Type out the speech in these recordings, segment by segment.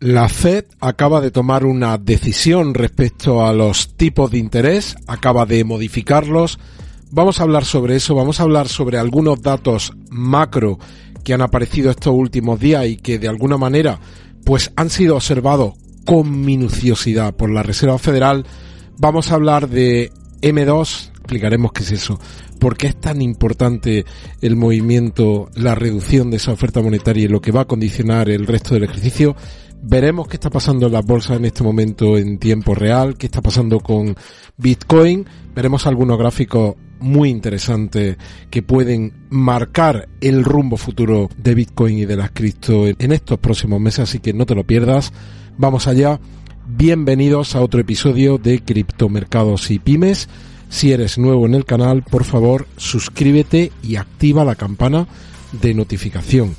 La Fed acaba de tomar una decisión respecto a los tipos de interés, acaba de modificarlos. Vamos a hablar sobre eso, vamos a hablar sobre algunos datos macro que han aparecido estos últimos días y que de alguna manera pues han sido observados con minuciosidad por la Reserva Federal. Vamos a hablar de M2, explicaremos qué es eso, por qué es tan importante el movimiento, la reducción de esa oferta monetaria y lo que va a condicionar el resto del ejercicio Veremos qué está pasando en las bolsas en este momento en tiempo real, qué está pasando con Bitcoin. Veremos algunos gráficos muy interesantes que pueden marcar el rumbo futuro de Bitcoin y de las cripto en estos próximos meses, así que no te lo pierdas. Vamos allá. Bienvenidos a otro episodio de Criptomercados y Pymes. Si eres nuevo en el canal, por favor, suscríbete y activa la campana de notificación.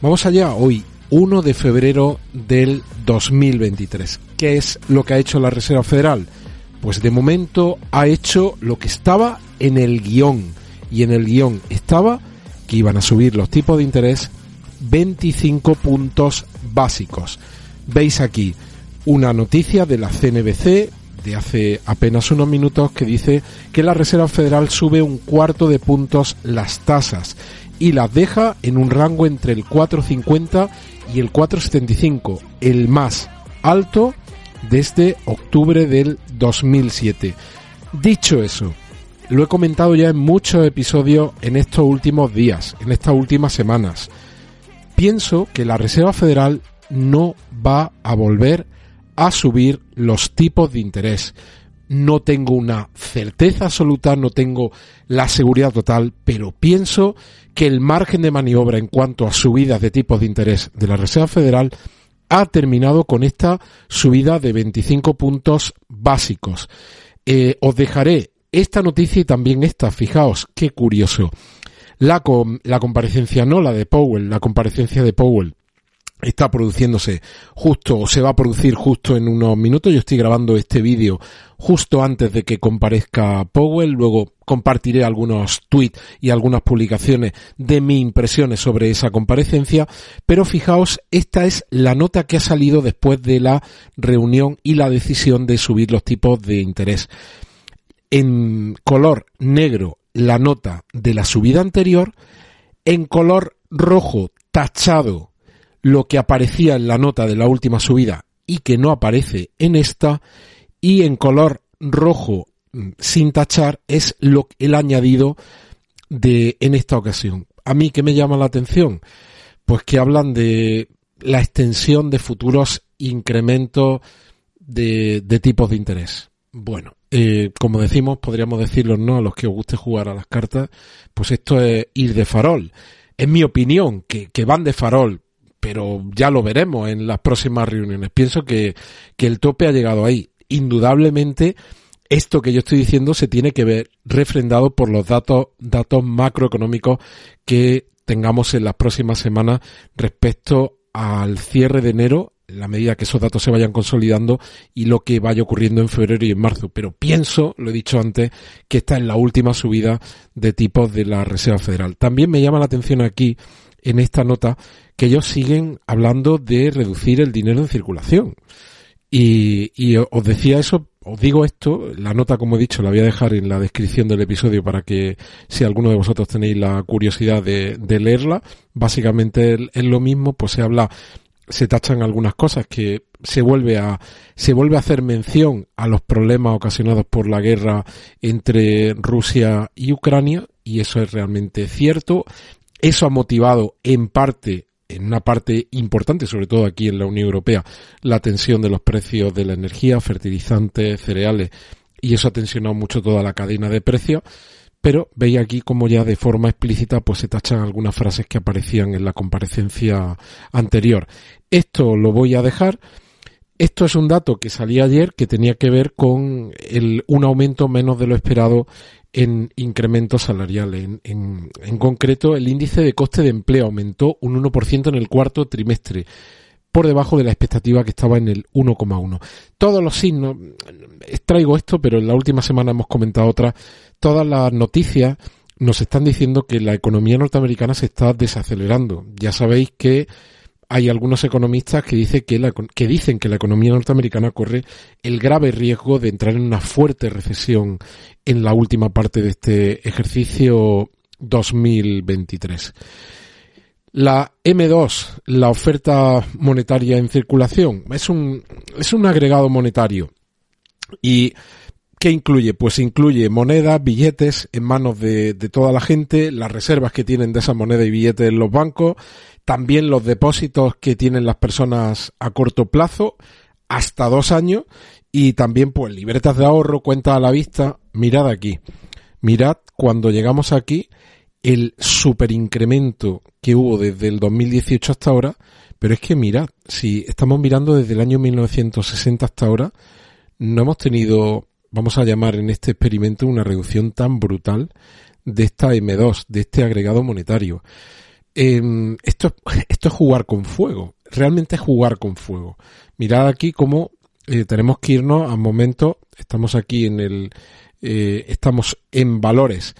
Vamos allá, hoy 1 de febrero del 2023. ¿Qué es lo que ha hecho la Reserva Federal? Pues de momento ha hecho lo que estaba en el guion. Y en el guion estaba que iban a subir los tipos de interés 25 puntos básicos. Veis aquí una noticia de la CNBC de hace apenas unos minutos que dice que la Reserva Federal sube un cuarto de puntos las tasas y las deja en un rango entre el 450 y el 475, el más alto desde octubre del 2007. Dicho eso, lo he comentado ya en muchos episodios en estos últimos días, en estas últimas semanas. Pienso que la Reserva Federal no va a volver a subir los tipos de interés. No tengo una certeza absoluta, no tengo la seguridad total, pero pienso que el margen de maniobra en cuanto a subidas de tipos de interés de la Reserva Federal ha terminado con esta subida de 25 puntos básicos. Eh, os dejaré esta noticia y también esta, fijaos, qué curioso. La, la comparecencia, no la de Powell, la comparecencia de Powell está produciéndose justo o se va a producir justo en unos minutos. Yo estoy grabando este vídeo justo antes de que comparezca Powell. Luego compartiré algunos tweets y algunas publicaciones de mis impresiones sobre esa comparecencia. Pero fijaos, esta es la nota que ha salido después de la reunión y la decisión de subir los tipos de interés. En color negro la nota de la subida anterior, en color rojo tachado lo que aparecía en la nota de la última subida y que no aparece en esta, y en color rojo mm, sin tachar es lo, el añadido de en esta ocasión. A mí que me llama la atención, pues que hablan de la extensión de futuros incrementos de, tipos de interés. Bueno, eh, como decimos, podríamos decirlo, ¿no? A los que os guste jugar a las cartas, pues esto es ir de farol. Es mi opinión, que van de farol, pero ya lo veremos en las próximas reuniones. Pienso que, que el tope ha llegado ahí. Indudablemente, esto que yo estoy diciendo se tiene que ver refrendado por los datos, datos macroeconómicos que tengamos en las próximas semanas respecto al cierre de enero, la medida que esos datos se vayan consolidando y lo que vaya ocurriendo en febrero y en marzo. Pero pienso, lo he dicho antes, que esta es la última subida de tipos de la Reserva Federal. También me llama la atención aquí en esta nota que ellos siguen hablando de reducir el dinero en circulación. Y, y, os decía eso, os digo esto, la nota como he dicho la voy a dejar en la descripción del episodio para que si alguno de vosotros tenéis la curiosidad de, de leerla, básicamente es lo mismo, pues se habla, se tachan algunas cosas que se vuelve a, se vuelve a hacer mención a los problemas ocasionados por la guerra entre Rusia y Ucrania, y eso es realmente cierto. Eso ha motivado en parte en una parte importante, sobre todo aquí en la Unión Europea, la tensión de los precios de la energía, fertilizantes, cereales, y eso ha tensionado mucho toda la cadena de precios. pero veis aquí como ya de forma explícita pues se tachan algunas frases que aparecían en la comparecencia anterior. Esto lo voy a dejar. Esto es un dato que salía ayer que tenía que ver con el, un aumento menos de lo esperado en incrementos salariales. En, en, en concreto, el índice de coste de empleo aumentó un 1% en el cuarto trimestre por debajo de la expectativa que estaba en el 1,1. Todos los signos, extraigo esto, pero en la última semana hemos comentado otras, todas las noticias nos están diciendo que la economía norteamericana se está desacelerando. Ya sabéis que hay algunos economistas que, dice que, dicen que la economía norteamericana corre el grave riesgo de entrar en una fuerte recesión en la última parte de este ejercicio 2023. La M2, la oferta monetaria en circulación, es un, es un agregado monetario. ¿Y qué incluye? Pues incluye monedas, billetes en manos de, toda la gente, las reservas que tienen de esa moneda y billetes en los bancos, también los depósitos que tienen las personas a corto plazo, hasta dos años, y también pues libretas de ahorro, cuentas a la vista. Mirad aquí. Mirad cuando llegamos aquí el superincremento que hubo desde el 2018 hasta ahora, pero es que mirad, si estamos mirando desde el año 1960 hasta ahora, no hemos tenido, vamos a llamar en este experimento, una reducción tan brutal de esta M2, de este agregado monetario. Eh, esto, esto es jugar con fuego, realmente es jugar con fuego. Mirad aquí cómo eh, tenemos que irnos a momentos, estamos aquí en el, eh, estamos en valores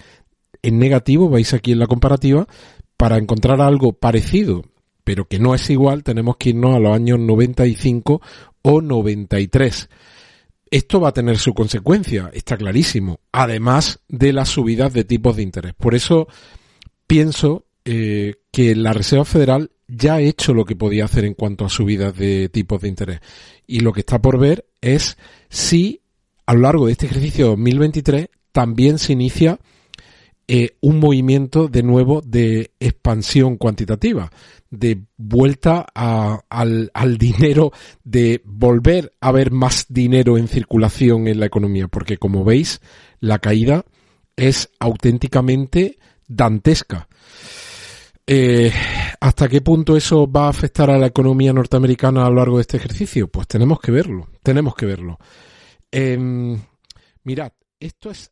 en negativo, veis aquí en la comparativa, para encontrar algo parecido, pero que no es igual, tenemos que irnos a los años 95 o 93. Esto va a tener su consecuencia, está clarísimo, además de las subidas de tipos de interés. Por eso pienso eh, que la Reserva Federal ya ha hecho lo que podía hacer en cuanto a subidas de tipos de interés. Y lo que está por ver es si a lo largo de este ejercicio 2023 también se inicia eh, un movimiento de nuevo de expansión cuantitativa, de vuelta al, al, dinero, de volver a ver más dinero en circulación en la economía, porque como veis, la caída es auténticamente dantesca. Eh, ¿Hasta qué punto eso va a afectar a la economía norteamericana a lo largo de este ejercicio? Pues tenemos que verlo, tenemos que verlo. Eh, mirad, esto es.